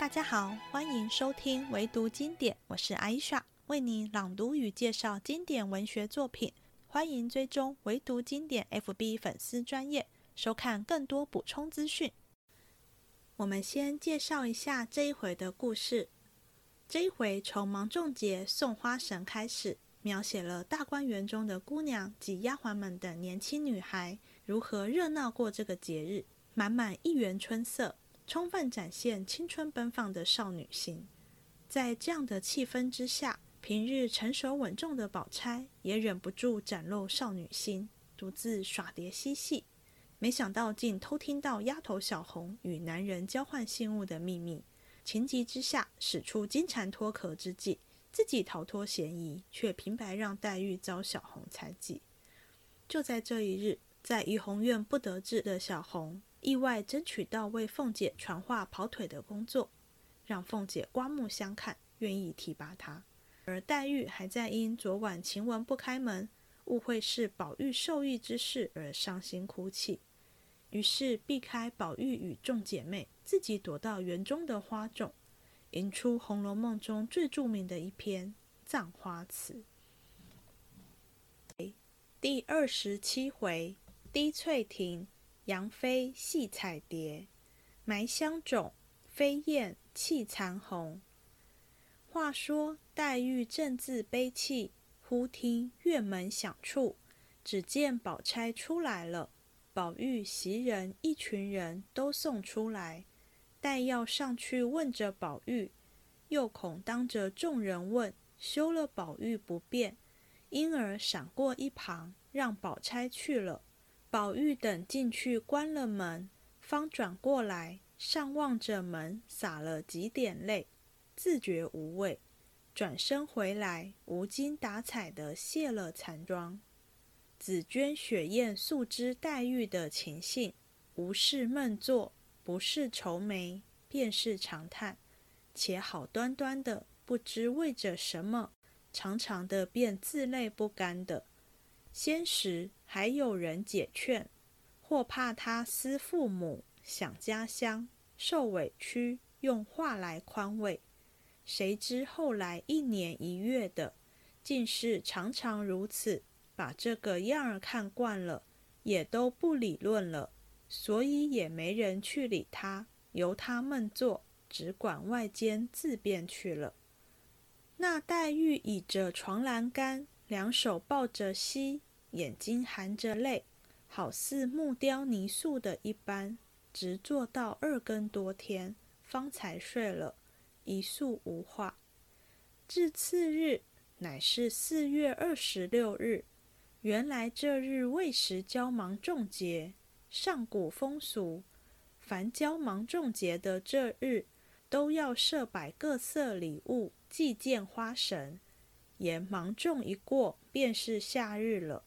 大家好，欢迎收听唯读经典，我是艾莎，为你朗读与介绍经典文学作品。欢迎追踪唯读经典 FB 粉丝专业，收看更多补充资讯。我们先介绍一下这一回的故事。这一回从芒种节送花神开始，描写了大观园中的姑娘及丫鬟们等年轻女孩如何热闹过这个节日，满满一园春色。充分展现青春奔放的少女心。在这样的气氛之下，平日成熟稳重的宝钗也忍不住展露少女心，独自耍蝶嬉戏。没想到竟偷听到丫头小红与男人交换信物的秘密，情急之下使出金蝉脱壳之计，自己逃脱嫌疑，却平白让黛玉遭小红猜忌。就在这一日，在怡红院不得志的小红。意外争取到为凤姐传话跑腿的工作，让凤姐刮目相看，愿意提拔她。而黛玉还在因昨晚晴雯不开门，误会是宝玉受益之事而伤心哭泣，于是避开宝玉与众姐妹，自己躲到园中的花种，吟出《红楼梦》中最著名的一篇《葬花词》。第二十七回，滴翠亭。杨妃戏彩蝶，埋香冢，飞燕泣残红。话说黛玉正自悲泣，忽听院门响处，只见宝钗出来了。宝玉袭人一群人都送出来，待要上去问着宝玉，又恐当着众人问，休了宝玉不便，因而闪过一旁，让宝钗去了。宝玉等进去关了门，方转过来上望着门，洒了几点泪，自觉无味，转身回来，无精打采的卸了残妆。紫鹃、雪雁素知黛玉的情性，无事闷坐，不是愁眉，便是长叹，且好端端的，不知为着什么，长长的便自泪不干的。先时还有人解劝，或怕他思父母、想家乡、受委屈，用话来宽慰。谁知后来一年一月的，竟是常常如此，把这个样儿看惯了，也都不理论了，所以也没人去理他，由他们做，只管外间自便去了。那黛玉倚着床栏杆。两手抱着膝，眼睛含着泪，好似木雕泥塑的一般，直坐到二更多天，方才睡了，一宿无话。至次日，乃是四月二十六日。原来这日未时交芒种节，上古风俗，凡交芒种节的这日，都要设摆各色礼物，祭见花神。言芒种一过，便是夏日了。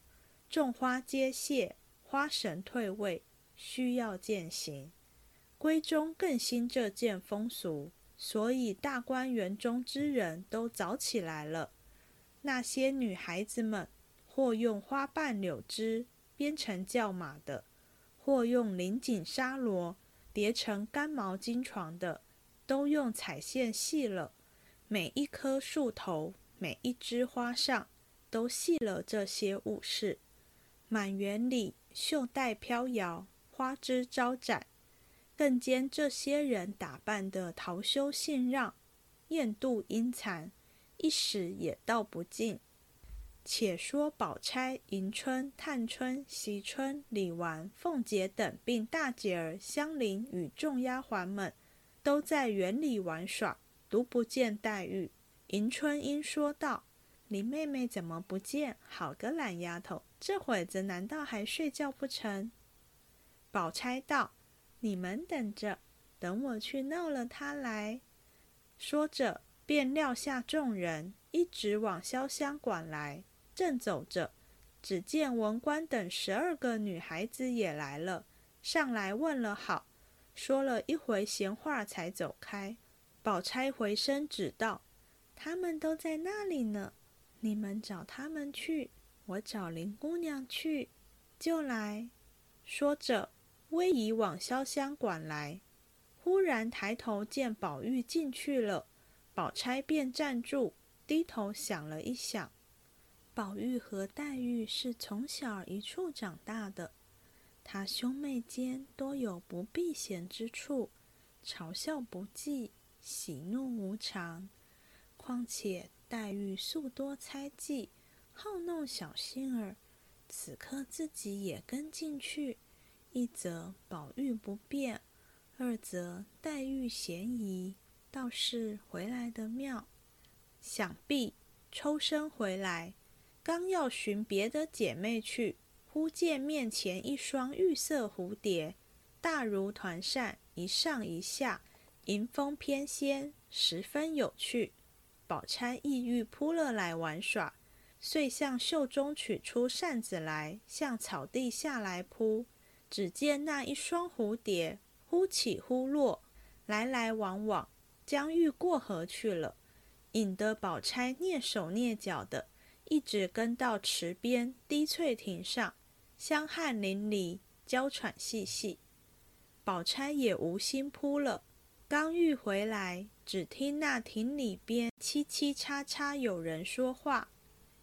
种花皆谢，花神退位，需要践行。闺中更兴这件风俗，所以大观园中之人都早起来了。那些女孩子们，或用花瓣柳枝编成轿马的，或用绫锦纱罗叠成干毛巾床的，都用彩线系了。每一棵树头。每一枝花上都系了这些物事，满园里绣带飘摇，花枝招展，更兼这些人打扮的桃羞杏让，艳妒阴残，一时也道不尽。且说宝钗、迎春、探春、惜春、李纨、凤姐等，并大姐儿香菱与众丫鬟们，都在园里玩耍，独不见黛玉。迎春英说道：“林妹妹怎么不见？好个懒丫头，这会子难道还睡觉不成？”宝钗道：“你们等着，等我去闹了她来。”说着，便撂下众人，一直往潇湘馆来。正走着，只见文官等十二个女孩子也来了，上来问了好，说了一回闲话，才走开。宝钗回身指道。他们都在那里呢，你们找他们去，我找林姑娘去，就来。说着，微移往潇湘馆来。忽然抬头见宝玉进去了，宝钗便站住，低头想了一想。宝玉和黛玉是从小一处长大的，他兄妹间多有不避嫌之处，嘲笑不忌，喜怒无常。况且黛玉素多猜忌，好弄小心儿，此刻自己也跟进去，一则宝玉不便，二则黛玉嫌疑，倒是回来的妙。想必抽身回来。刚要寻别的姐妹去，忽见面前一双玉色蝴蝶，大如团扇，一上一下，迎风翩跹，十分有趣。宝钗意欲扑了来玩耍，遂向袖中取出扇子来，向草地下来扑。只见那一双蝴蝶忽起忽落，来来往往，将欲过河去了，引得宝钗蹑手蹑脚的。一直跟到池边滴翠亭上，香汗淋漓，娇喘细细。宝钗也无心扑了，刚欲回来，只听那亭里边嘁嘁喳喳有人说话。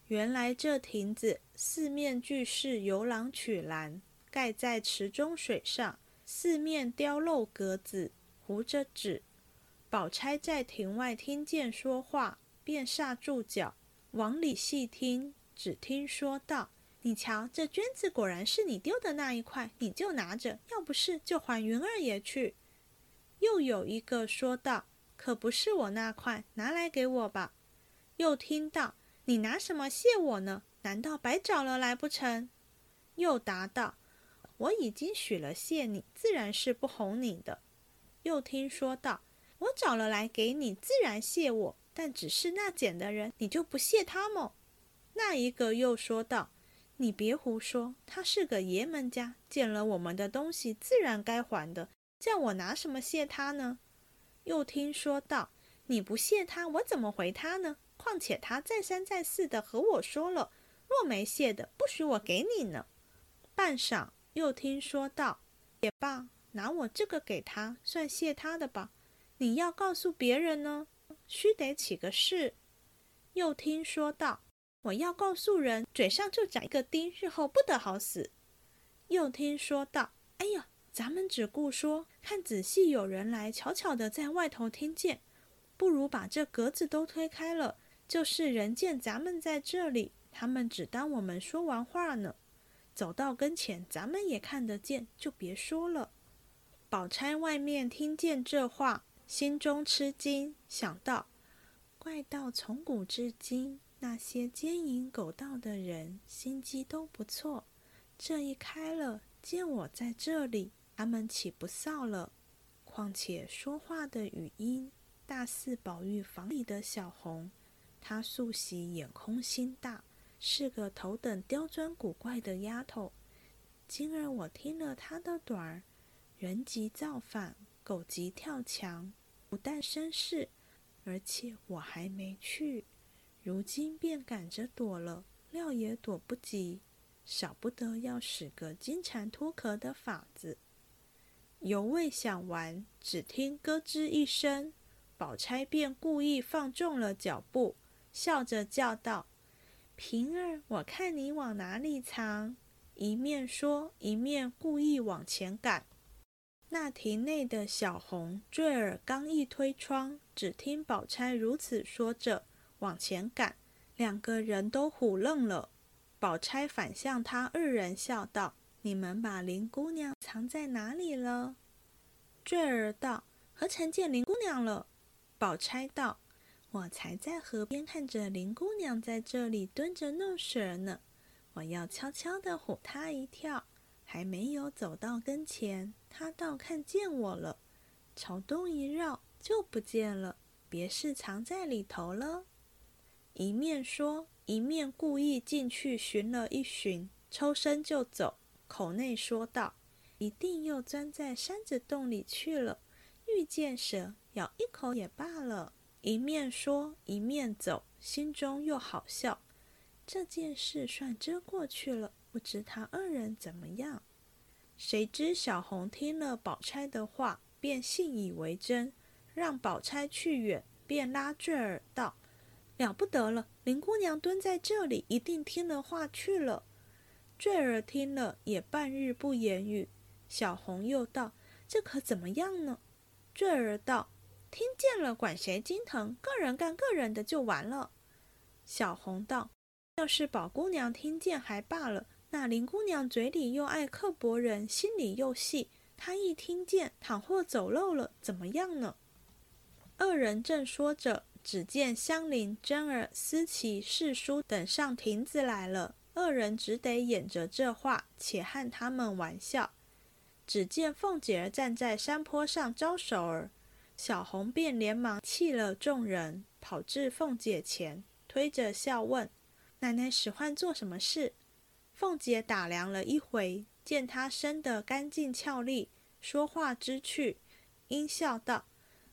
原来这亭子四面俱是游廊曲栏，盖在池中水上，四面雕镂格子，糊着纸。宝钗在亭外听见说话，便刹住脚。往里细听，只听说道：“你瞧，这绢子果然是你丢的那一块，你就拿着；要不是，就还云儿爷去。”又有一个说道：“可不是我那块，拿来给我吧。”又听到：“你拿什么谢我呢？难道白找了来不成？”又答道：“我已经许了谢你，自然是不哄你的。”又听说道：“我找了来给你，自然谢我。”但只是那捡的人，你就不谢他么？那一个又说道：“你别胡说，他是个爷们家，捡了我们的东西，自然该还的。叫我拿什么谢他呢？”又听说道：“你不谢他，我怎么回他呢？况且他再三再四的和我说了，若没谢的，不许我给你呢。”半晌，又听说道：“也罢，拿我这个给他，算谢他的吧。你要告诉别人呢？”须得起个誓。又听说道：“我要告诉人，嘴上就长一个钉，日后不得好死。”又听说道：“哎呀，咱们只顾说，看仔细有人来，悄悄的在外头听见，不如把这格子都推开了，就是人见咱们在这里，他们只当我们说完话呢。走到跟前，咱们也看得见，就别说了。”宝钗外面听见这话。心中吃惊，想到怪道从古至今，那些奸淫狗盗的人心机都不错。这一开了，见我在这里，他们岂不臊了？况且说话的语音，大似宝玉房里的小红。她素喜眼空心大，是个头等刁钻古怪的丫头。今儿我听了她的短儿，人急造反，狗急跳墙。不但生事，而且我还没去，如今便赶着躲了，料也躲不及，少不得要使个金蝉脱壳的法子。犹未想完，只听咯吱一声，宝钗便故意放重了脚步，笑着叫道：“平儿，我看你往哪里藏？”一面说，一面故意往前赶。那亭内的小红、坠儿刚一推窗，只听宝钗如此说着，往前赶，两个人都唬愣了。宝钗反向他二人笑道：“你们把林姑娘藏在哪里了？”坠儿道：“何曾见林姑娘了？”宝钗道：“我才在河边看着林姑娘在这里蹲着弄水呢，我要悄悄地唬她一跳。”还没有走到跟前，她倒看见我了，朝东一绕就不见了，别是藏在里头了。一面说，一面故意进去寻了一寻，抽身就走，口内说道：“一定又钻在山子洞里去了，遇见蛇咬一口也罢了。”一面说，一面走，心中又好笑。这件事算遮过去了。不知他二人怎么样？谁知小红听了宝钗的话，便信以为真，让宝钗去远，便拉坠儿道：“了不得了，林姑娘蹲在这里，一定听了话去了。”坠儿听了，也半日不言语。小红又道：“这可怎么样呢？”坠儿道：“听见了，管谁心疼？个人干个人的就完了。”小红道：“要是宝姑娘听见还罢了，那林姑娘嘴里又爱刻薄人，心里又细，她一听见，倘或走漏了，怎么样呢？”二人正说着，只见香菱、真儿、思琪、四叔等上亭子来了。二人只得掩着这话，且和他们玩笑。只见凤姐儿站在山坡上招手儿，小红便连忙弃了众人，跑至凤姐前，推着笑问：“奶奶使唤做什么事？”凤姐打量了一回，见她生得干净俏丽，说话知趣，阴笑道：“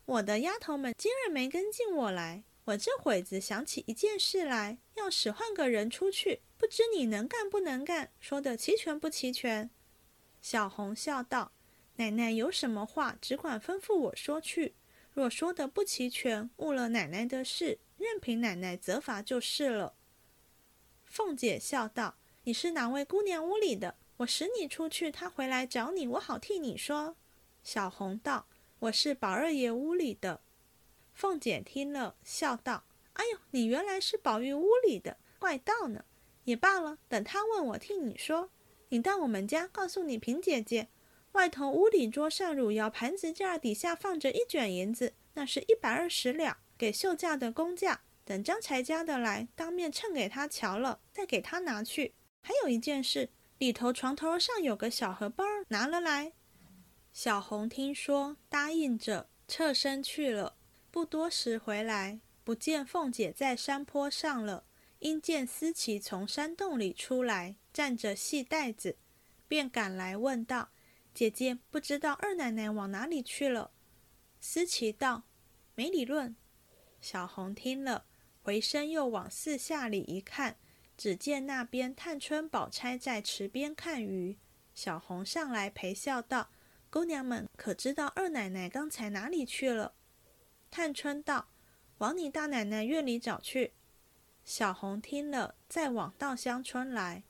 我的丫头们今日没跟进我来。”我这会子想起一件事来，要使唤个人出去，不知你能干不能干？说的齐全不齐全？小红笑道：“奶奶有什么话，只管吩咐我说去。若说的不齐全，误了奶奶的事，任凭奶奶责罚就是了。”凤姐笑道：“你是哪位姑娘屋里的？我使你出去，她回来找你，我好替你说。”小红道：“我是宝二爷屋里的。”凤姐听了，笑道：“哎呦，你原来是宝玉屋里的，怪道呢。也罢了，等他问我，替你说。你到我们家，告诉你平姐姐，外头屋里桌上汝窑盘子架底下放着一卷银子，那是一百二十两，给绣架的工价。等张才家的来，当面称给他瞧了，再给他拿去。还有一件事，里头床头上有个小荷包，拿了来。”小红听说，答应着，侧身去了。不多时回来，不见凤姐在山坡上了，因见思琪从山洞里出来，站着系带子，便赶来问道：“姐姐，不知道二奶奶往哪里去了？”思琪道：“没理论。”小红听了，回身又往四下里一看，只见那边探春、宝钗在池边看鱼。小红上来陪笑道：“姑娘们可知道二奶奶刚才哪里去了？”探春道：“往你大奶奶院里找去。”小红听了，再往稻香村来，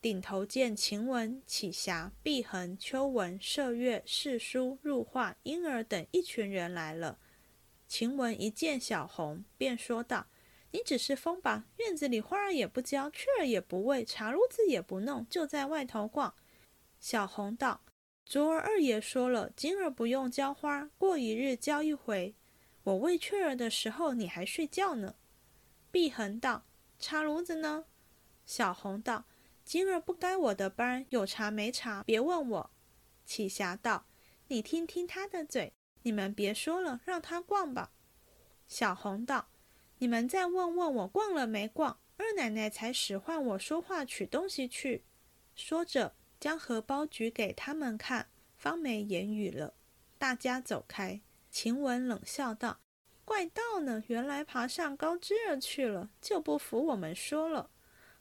顶头见晴雯、启霞、碧痕、秋纹、麝月、世书、入画、婴儿等一群人来了。晴雯一见小红，便说道：“你只是疯吧？院子里花儿也不浇，雀儿也不喂，茶炉子也不弄，就在外头逛。”小红道：“昨儿二爷说了，今儿不用浇花，过一日浇一回。”我喂雀儿的时候，你还睡觉呢。碧痕道：“茶炉子呢？”小红道：“今儿不该我的班，有茶没茶，别问我。”启霞道：“你听听他的嘴，你们别说了，让他逛吧。”小红道：“你们再问问我逛了没逛？二奶奶才使唤我说话，取东西去。”说着，将荷包举给他们看，方没言语了。大家走开。晴雯冷笑道：“怪道呢，原来爬上高枝儿去了，就不服我们说了。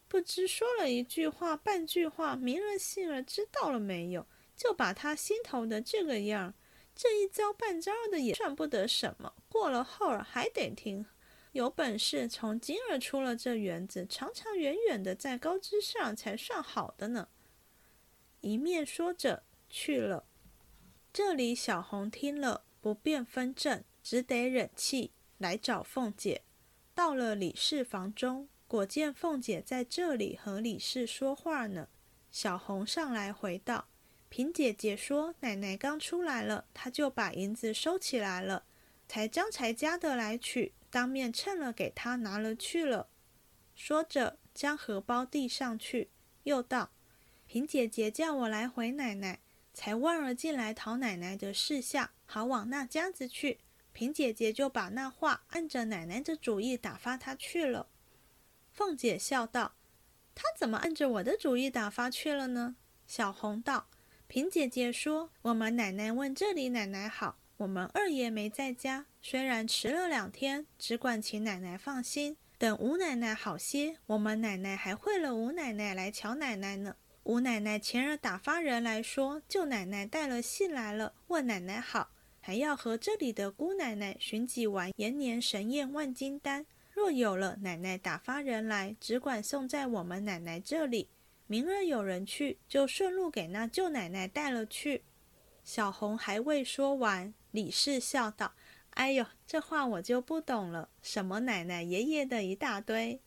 不知说了一句话，半句话，明儿杏儿知道了没有？就把他心头的这个样儿，这一招半招的也算不得什么。过了后儿还得听，有本事从今儿出了这园子，长长远远的在高枝上才算好的呢。”一面说着去了。这里小红听了。不便分正，只得忍气来找凤姐。到了李氏房中，果见凤姐在这里和李氏说话呢。小红上来回道：“平姐姐说奶奶刚出来了，她就把银子收起来了，才张才家的来取，当面称了给她拿了去了。”说着将荷包递上去，又道：“平姐姐叫我来回奶奶。”才忘了进来讨奶奶的事下，好往那家子去。平姐姐就把那话按着奶奶的主意打发他去了。凤姐笑道：“她怎么按着我的主意打发去了呢？”小红道：“平姐姐说，我们奶奶问这里奶奶好，我们二爷没在家，虽然迟了两天，只管请奶奶放心。等吴奶奶好些，我们奶奶还会了吴奶奶来瞧奶奶呢。”吴奶奶前儿打发人来说，舅奶奶带了信来了，问奶奶好，还要和这里的姑奶奶寻几丸延年神宴万金丹。若有了，奶奶打发人来，只管送在我们奶奶这里。明日有人去，就顺路给那舅奶奶带了去。”小红还未说完，李氏笑道：“哎呦，这话我就不懂了，什么奶奶爷爷的一大堆。”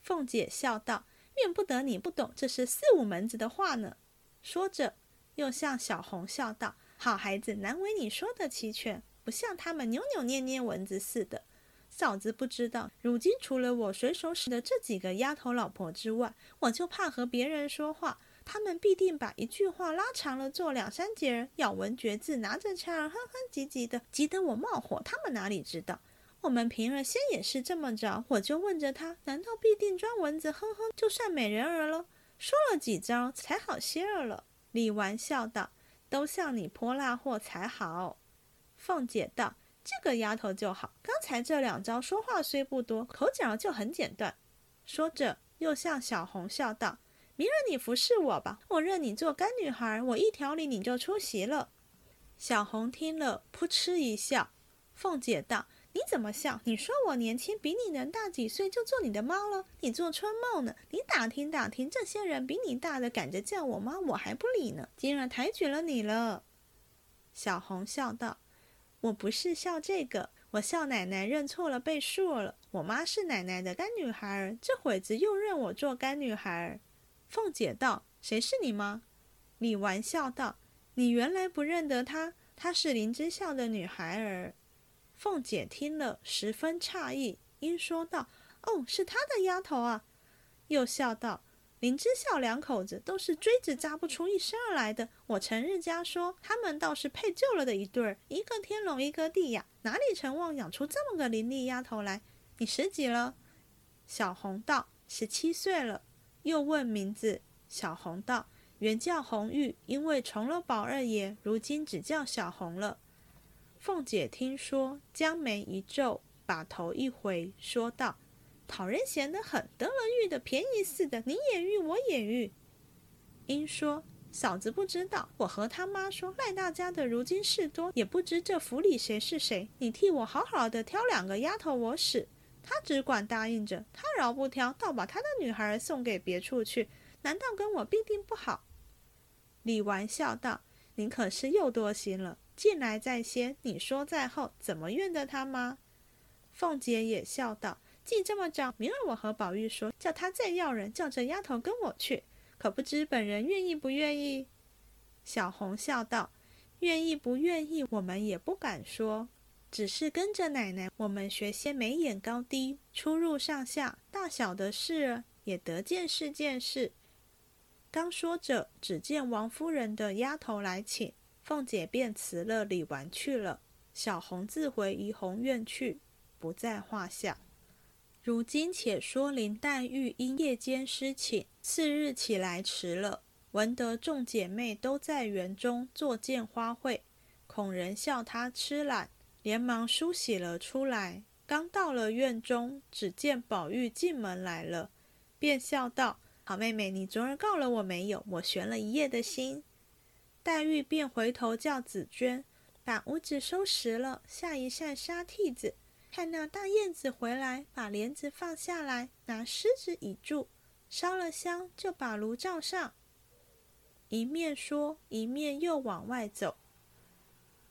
凤姐笑道：“怨不得你不懂，这是四五门子的话呢。”说着，又向小红笑道：“好孩子，难为你说的齐全，不像他们扭扭捏捏蚊子似的。嫂子不知道，如今除了我随手使的这几个丫头老婆之外，我就怕和别人说话。”他们必定把一句话拉长了做两三节，咬文嚼字，拿着枪儿哼哼唧唧的，急得我冒火。他们哪里知道，我们平儿先也是这么着。我就问着他，难道必定装蚊子哼哼就算美人儿了？说了几招才好些儿了。李纨笑道：“都像你泼辣货才好。”凤姐道：“这个丫头就好，刚才这两招说话虽不多，口角就很简短。”说着又向小红笑道。明日你服侍我吧，我认你做干女孩，我一调理你就出席了。小红听了，扑哧一笑。凤姐道：“你怎么笑？你说我年轻，比你能大几岁，就做你的妈了？你做春梦呢？你打听打听，这些人比你大的，赶着叫我妈，我还不理呢。今儿抬举了你了。”小红笑道：“我不是笑这个，我笑奶奶认错了，被说了。我妈是奶奶的干女孩儿，这会子又认我做干女孩儿。”凤姐道：“谁是你妈？”李纨笑道：“你原来不认得她，她是林之孝的女孩儿。”凤姐听了十分诧异，因说道：“哦，是他的丫头啊！”又笑道：“林之孝两口子都是锥子扎不出一身儿来的。我成日家说，他们倒是配就了的一对儿，一个天龙，一个地呀，哪里成望养出这么个伶俐丫头来？你十几了？”小红道：“十七岁了。”又问名字，小红道：“原叫红玉，因为从了宝二爷，如今只叫小红了。”凤姐听说，将眉一皱，把头一回，说道：“讨人嫌得很，得了玉的便宜似的，你也玉，我也玉。”因说：“嫂子不知道，我和他妈说，赖大家的如今事多，也不知这府里谁是谁，你替我好好的挑两个丫头，我使。”他只管答应着，他饶不挑，倒把他的女孩送给别处去，难道跟我必定不好？李纨笑道：“您可是又多心了，进来在先，你说在后，怎么怨得他吗？”凤姐也笑道：“既这么着，明儿我和宝玉说，叫他再要人，叫这丫头跟我去，可不知本人愿意不愿意？”小红笑道：“愿意不愿意，我们也不敢说。”只是跟着奶奶，我们学些眉眼高低、出入上下、大小的事，也得见识见识。刚说着，只见王夫人的丫头来请，凤姐便辞了李纨去了。小红自回怡红院去，不在话下。如今且说林黛玉因夜间失寝，次日起来迟了，闻得众姐妹都在园中坐见花卉，恐人笑她痴懒。连忙梳洗了出来，刚到了院中，只见宝玉进门来了，便笑道：“好妹妹，你昨儿告了我没有？我悬了一夜的心。”黛玉便回头叫紫鹃把屋子收拾了，下一扇纱屉子，看那大燕子回来，把帘子放下来，拿狮子倚住，烧了香，就把炉罩上。一面说，一面又往外走。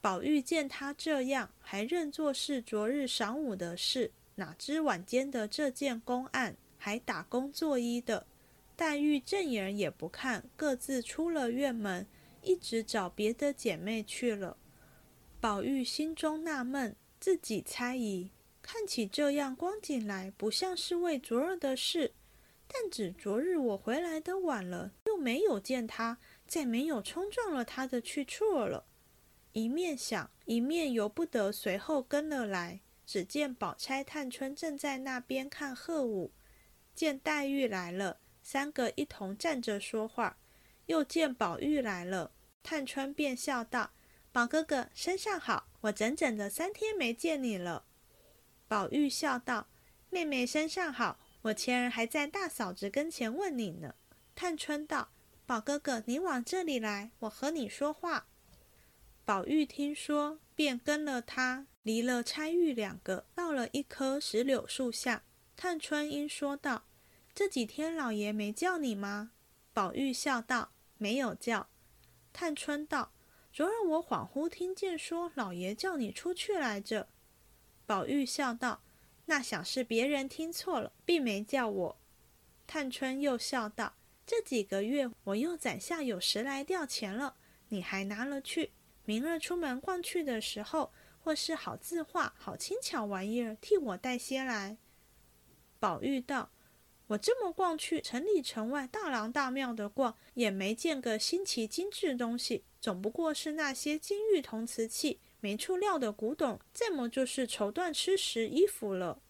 宝玉见他这样，还认作是昨日晌午的事，哪知晚间的这件公案还打工作揖的。黛玉正眼也不看，各自出了院门，一直找别的姐妹去了。宝玉心中纳闷，自己猜疑，看起这样光景来，不像是为昨日的事。但只昨日我回来的晚了，又没有见他，再没有冲撞了他的去处了。一面想，一面由不得随后跟了来。只见宝钗、探春正在那边看贺舞，见黛玉来了，三个一同站着说话。又见宝玉来了，探春便笑道：“宝哥哥，身上好，我整整的三天没见你了。”宝玉笑道：“妹妹身上好，我前儿还在大嫂子跟前问你呢。”探春道：“宝哥哥，你往这里来，我和你说话。”宝玉听说，便跟了他，离了钗玉两个，到了一棵石榴树下。探春因说道：“这几天老爷没叫你吗？”宝玉笑道：“没有叫。”探春道：“昨儿我恍惚听见说老爷叫你出去来着。”宝玉笑道：“那想是别人听错了，并没叫我。”探春又笑道：“这几个月我又攒下有十来吊钱了，你还拿了去。明儿出门逛去的时候，或是好字画、好轻巧玩意儿，替我带些来。”宝玉道：“我这么逛去，城里城外大郎大庙的逛，也没见个新奇精致东西，总不过是那些金玉铜瓷器、没处料的古董，再么就是绸缎吃食衣服了。”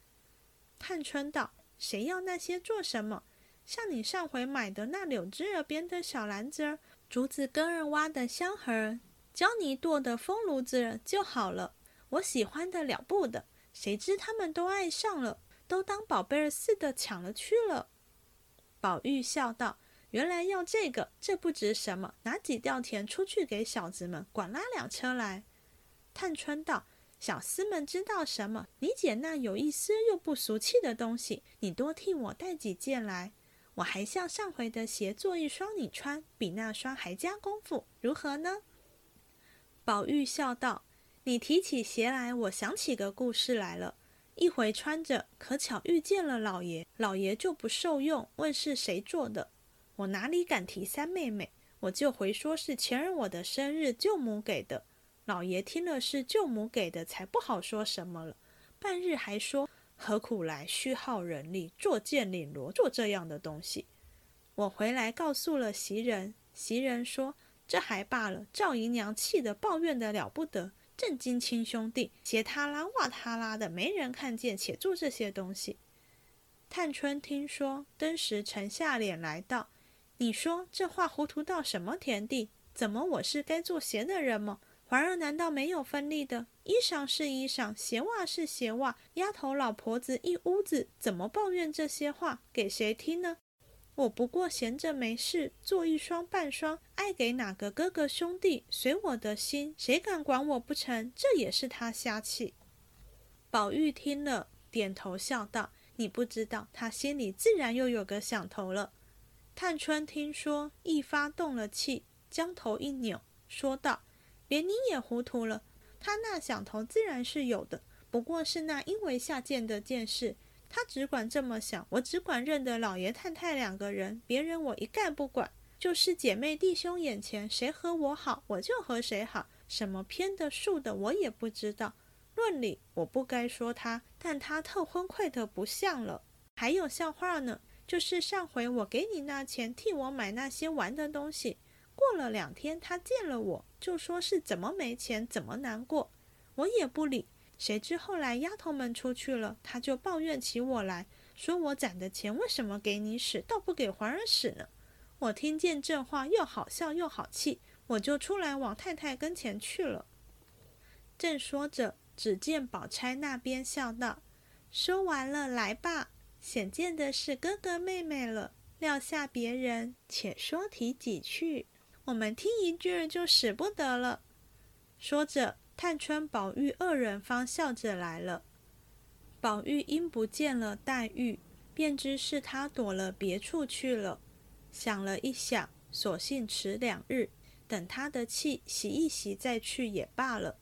探春道：“谁要那些做什么？像你上回买的那柳枝儿编的小篮子儿、竹子根儿挖的香盒儿、胶泥做的风炉子就好了。我喜欢的了不得，谁知他们都爱上了。”都当宝贝儿似的抢了去了。宝玉笑道：“原来要这个，这不值什么，拿几吊钱出去给小子们，管拉两车来。”探春道：“小厮们知道什么？你姐那有一丝又不俗气的东西，你多替我带几件来。我还像上回的鞋做一双你穿，比那双还加功夫，如何呢？”宝玉笑道：“你提起鞋来，我想起个故事来了。”一回穿着，可巧遇见了老爷，老爷就不受用，问是谁做的。我哪里敢提三妹妹，我就回说是前儿我的生日舅母给的。老爷听了是舅母给的，才不好说什么了。半日还说何苦来虚耗人力，做件领罗做这样的东西。我回来告诉了袭人，袭人说这还罢了，赵姨娘气得抱怨的了不得。正经亲兄弟，鞋他拉袜他拉的，没人看见，且做这些东西。探春听说，登时沉下脸来道：“你说这话糊涂到什么田地？怎么我是该做鞋的人吗？环儿难道没有分利的？衣裳是衣裳，鞋袜是鞋袜，丫头老婆子一屋子，怎么抱怨这些话？给谁听呢？”我不过闲着没事，做一双半双，爱给哪个哥哥兄弟，随我的心，谁敢管我不成？这也是他瞎气。宝玉听了，点头笑道：“你不知道，他心里自然又有个想头了。”探春听说，一发动了气，将头一扭，说道：“连你也糊涂了。他那想头自然是有的，不过是那因为下贱的件事。”他只管这么想，我只管认得老爷太太两个人，别人我一概不管。就是姐妹弟兄眼前，谁和我好，我就和谁好。什么偏的竖的，我也不知道。论理我不该说他，但他特昏聩的不像了。还有笑话呢，就是上回我给你那钱，替我买那些玩的东西。过了两天，他见了我，就说是怎么没钱，怎么难过。我也不理。谁知后来丫头们出去了，他就抱怨起我来，说我攒的钱为什么给你使，倒不给皇儿使呢？我听见这话，又好笑又好气，我就出来往太太跟前去了。正说着，只见宝钗那边笑道：“说完了，来吧。显见的是哥哥妹妹了，撂下别人，且说提几句，我们听一句就使不得了。”说着。探春、宝玉二人方笑着来了。宝玉因不见了黛玉，便知是他躲了别处去了。想了一想，索性迟两日，等他的气洗一洗再去也罢了。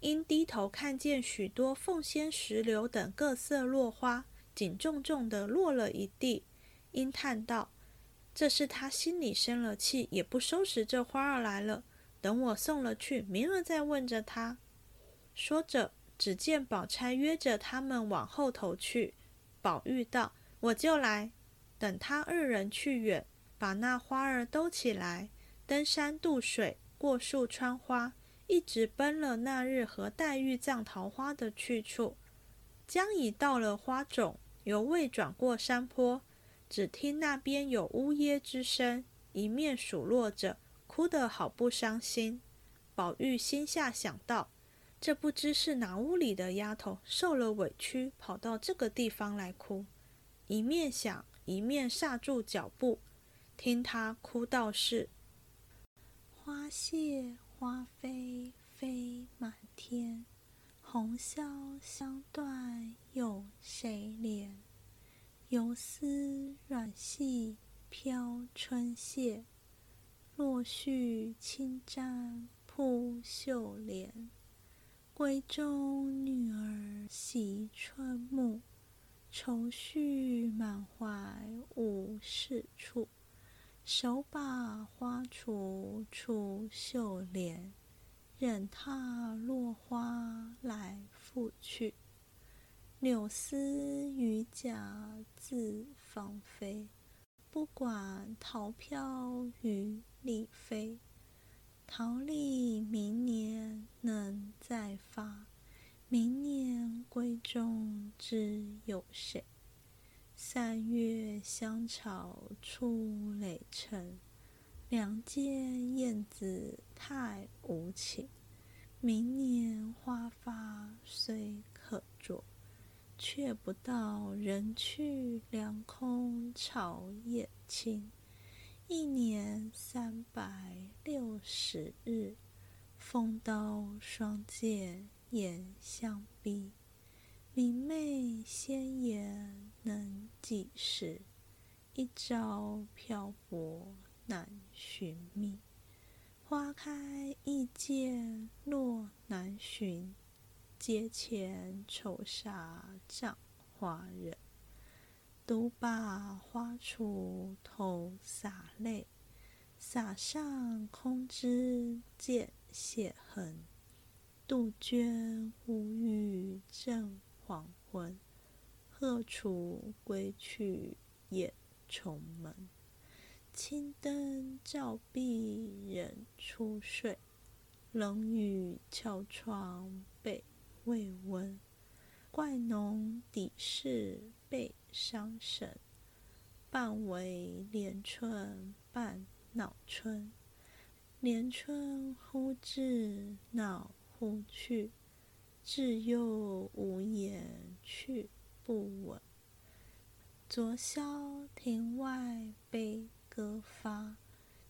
因低头看见许多凤仙、石榴等各色落花，紧重重的落了一地，因叹道：“这是他心里生了气，也不收拾这花儿来了。”等我送了去，明儿再问着他。说着，只见宝钗约着他们往后头去。宝玉道：“我就来。”等他二人去远，把那花儿兜起来，登山渡水，过树穿花，一直奔了那日和黛玉葬桃花的去处。将已到了花冢，犹未转过山坡，只听那边有呜咽之声，一面数落着。哭得好不伤心，宝玉心下想到：这不知是哪屋里的丫头受了委屈，跑到这个地方来哭。一面想，一面刹住脚步，听她哭道是：“花谢花飞飞满天，红消香断有谁怜？游丝软系飘春榭，落絮轻沾扑绣帘。闺中女儿惜春暮，愁绪满怀无是处。手把花锄出绣帘，任它落花来复去。柳丝榆荚自芳菲，不管桃飘雨丽飞。桃李明年能再发，明年闺中知有谁？三月香草初垒成，两间燕子太无情。明年花发虽可啄。却不到人去两空草叶青，一年三百六十日，风刀霜剑眼相逼。明媚鲜艳能几时？一朝漂泊难寻觅。花开易见落难寻。阶前愁煞葬花人，独把花锄头洒泪，洒上空枝见血痕。杜鹃无语正黄昏，鹤雏归去掩重门。青灯照壁人初睡，冷雨敲窗被。未闻，怪浓底事被伤神。半为连春半恼春，连春忽至恼忽去，至又无言去不闻。昨宵庭外悲歌发，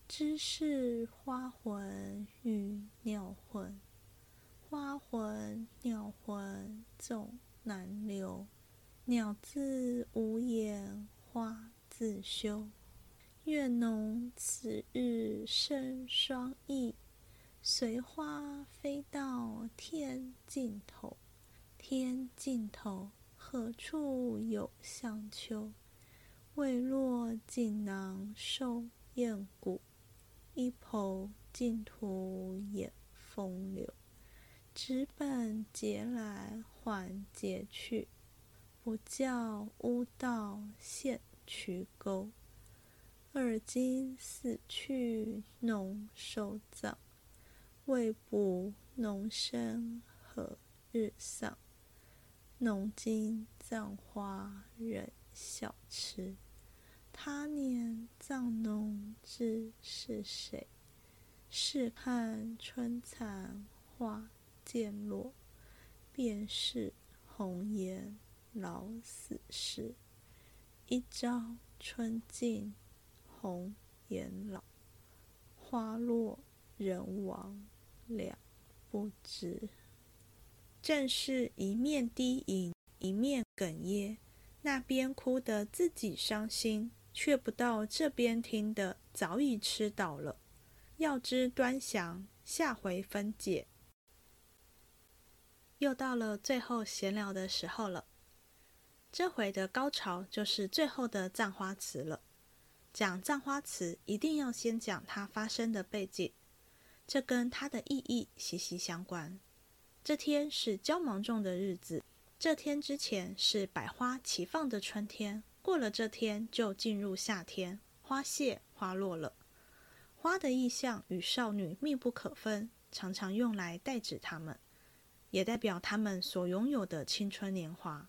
知是花魂与鸟魂。花魂鸟魂总难留，鸟自无言，花自羞。愿浓此日生双翼，随花飞到天尽头。天尽头何处有香丘？未落锦囊收燕骨，一抔净土掩风流。纸本节来还节去，不教巫道现渠沟。二今死去农收葬，未卜农生何日丧？农今葬花人笑痴，他年葬农知是谁？试看春残花。渐落，便是红颜老死时。一朝春尽红颜老，花落人亡两不知。正是一面低吟，一面哽咽。那边哭得自己伤心，却不到这边听的早已吃倒了。要知端详，下回分解。又到了最后闲聊的时候了，这回的高潮就是最后的葬花词了。讲葬花词，一定要先讲它发生的背景，这跟它的意义息息相关。这天是焦芒种的日子，这天之前是百花齐放的春天，过了这天就进入夏天，花谢花落了。花的意象与少女密不可分，常常用来代指她们。也代表他们所拥有的青春年华。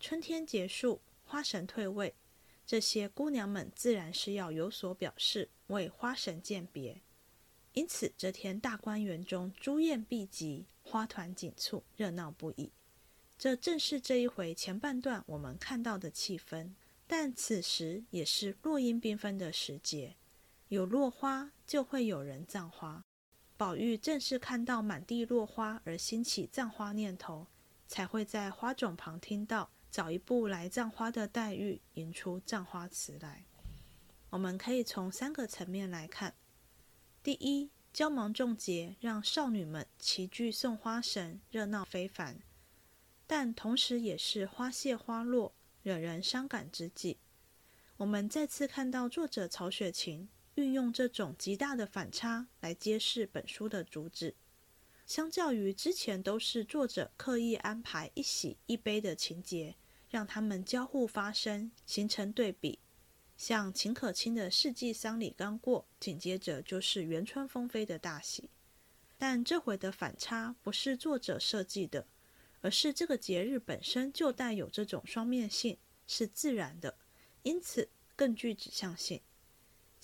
春天结束，花神退位，这些姑娘们自然是要有所表示，为花神饯别。因此，这天大观园中珠宴毕集，花团锦簇，热闹不已。这正是这一回前半段我们看到的气氛。但此时也是落英缤纷的时节，有落花就会有人葬花。宝玉正是看到满地落花而兴起葬花念头，才会在花冢旁听到早一步来葬花的黛玉吟出葬花词来。我们可以从三个层面来看：第一，焦芒重节让少女们齐聚送花神，热闹非凡，但同时也是花谢花落、惹人伤感之际。我们再次看到作者曹雪芹。运用这种极大的反差来揭示本书的主旨。相较于之前都是作者刻意安排一喜一悲的情节，让他们交互发生，形成对比。像秦可卿的世纪丧礼刚过，紧接着就是元春风飞的大喜。但这回的反差不是作者设计的，而是这个节日本身就带有这种双面性，是自然的，因此更具指向性。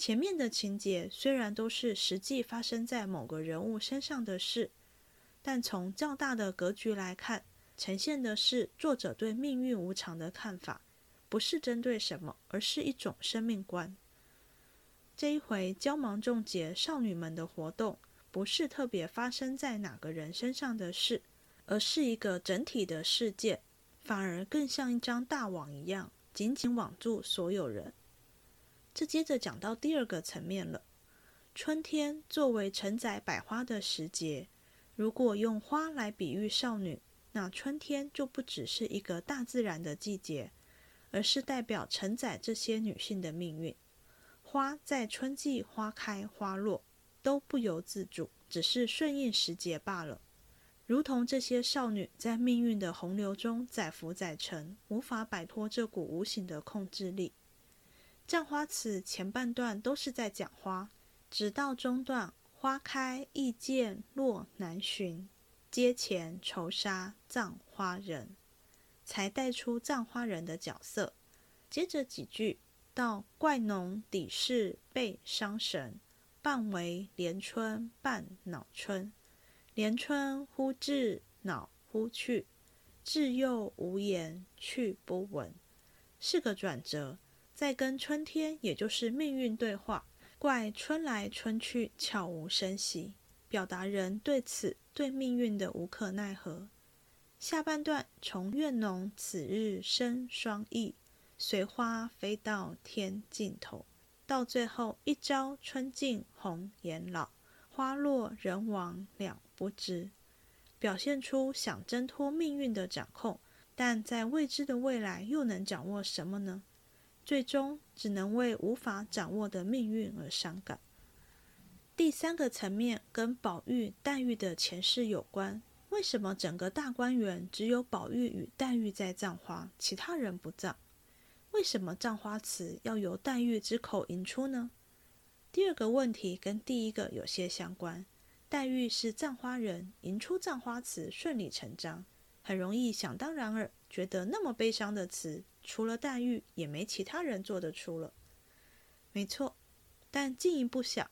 前面的情节虽然都是实际发生在某个人物身上的事，但从较大的格局来看，呈现的是作者对命运无常的看法，不是针对什么，而是一种生命观。这一回焦芒种节少女们的活动，不是特别发生在哪个人身上的事，而是一个整体的世界，反而更像一张大网一样，紧紧网住所有人。这接着讲到第二个层面了。春天作为承载百花的时节，如果用花来比喻少女，那春天就不只是一个大自然的季节，而是代表承载这些女性的命运。花在春季花开花落，都不由自主，只是顺应时节罢了。如同这些少女在命运的洪流中载浮载沉，无法摆脱这股无形的控制力。《葬花词》前半段都是在讲花，直到中段“花开易见落难寻，阶前愁杀葬花人”，才带出葬花人的角色。接着几句到“怪浓底事被伤神，半为连春半恼春，连春忽至恼忽去，至又无言去不闻”，是个转折。在跟春天，也就是命运对话，怪春来春去悄无声息，表达人对此对命运的无可奈何。下半段从怨浓此日生双翼，随花飞到天尽头，到最后一朝春尽红颜老，花落人亡两不知，表现出想挣脱命运的掌控，但在未知的未来又能掌握什么呢？最终只能为无法掌握的命运而伤感。第三个层面跟宝玉、黛玉的前世有关。为什么整个大观园只有宝玉与黛玉在葬花，其他人不葬？为什么葬花词要由黛玉之口吟出呢？第二个问题跟第一个有些相关。黛玉是葬花人，吟出葬花词顺理成章，很容易想当然而，觉得那么悲伤的词。除了黛玉，也没其他人做得出了。没错，但进一步想，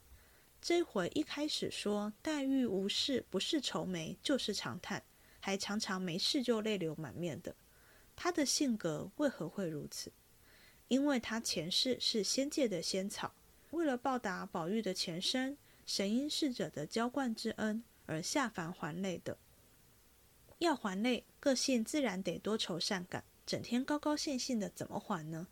这回一开始说黛玉无事，不是愁眉就是长叹，还常常没事就泪流满面的。她的性格为何会如此？因为她前世是仙界的仙草，为了报答宝玉的前身神瑛侍者的浇灌之恩而下凡还泪的。要还泪，个性自然得多愁善感。整天高高兴兴的，怎么还呢？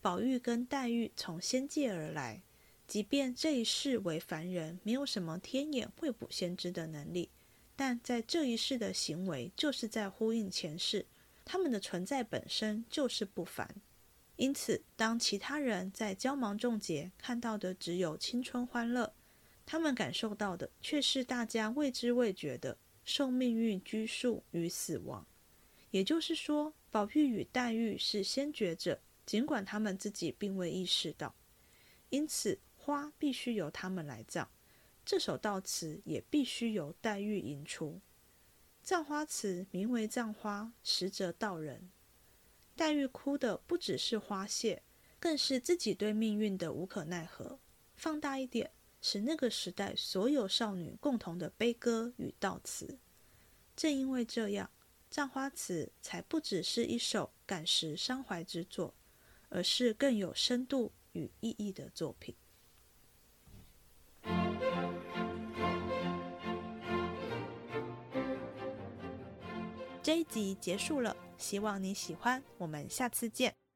宝玉跟黛玉从仙界而来，即便这一世为凡人，没有什么天眼会卜先知的能力，但在这一世的行为，就是在呼应前世，他们的存在本身就是不凡。因此，当其他人在焦芒种节看到的只有青春欢乐，他们感受到的却是大家未知未觉的受命运拘束与死亡。也就是说。宝玉与黛玉是先觉者，尽管他们自己并未意识到，因此花必须由他们来葬。这首悼词也必须由黛玉吟出。葬花词名为葬花，实则悼人。黛玉哭的不只是花谢，更是自己对命运的无可奈何。放大一点，是那个时代所有少女共同的悲歌与悼词。正因为这样。《葬花词才不只是一首感时伤怀之作而是更有深度与意义的作品。这一集结束了希望你喜欢我们下次见。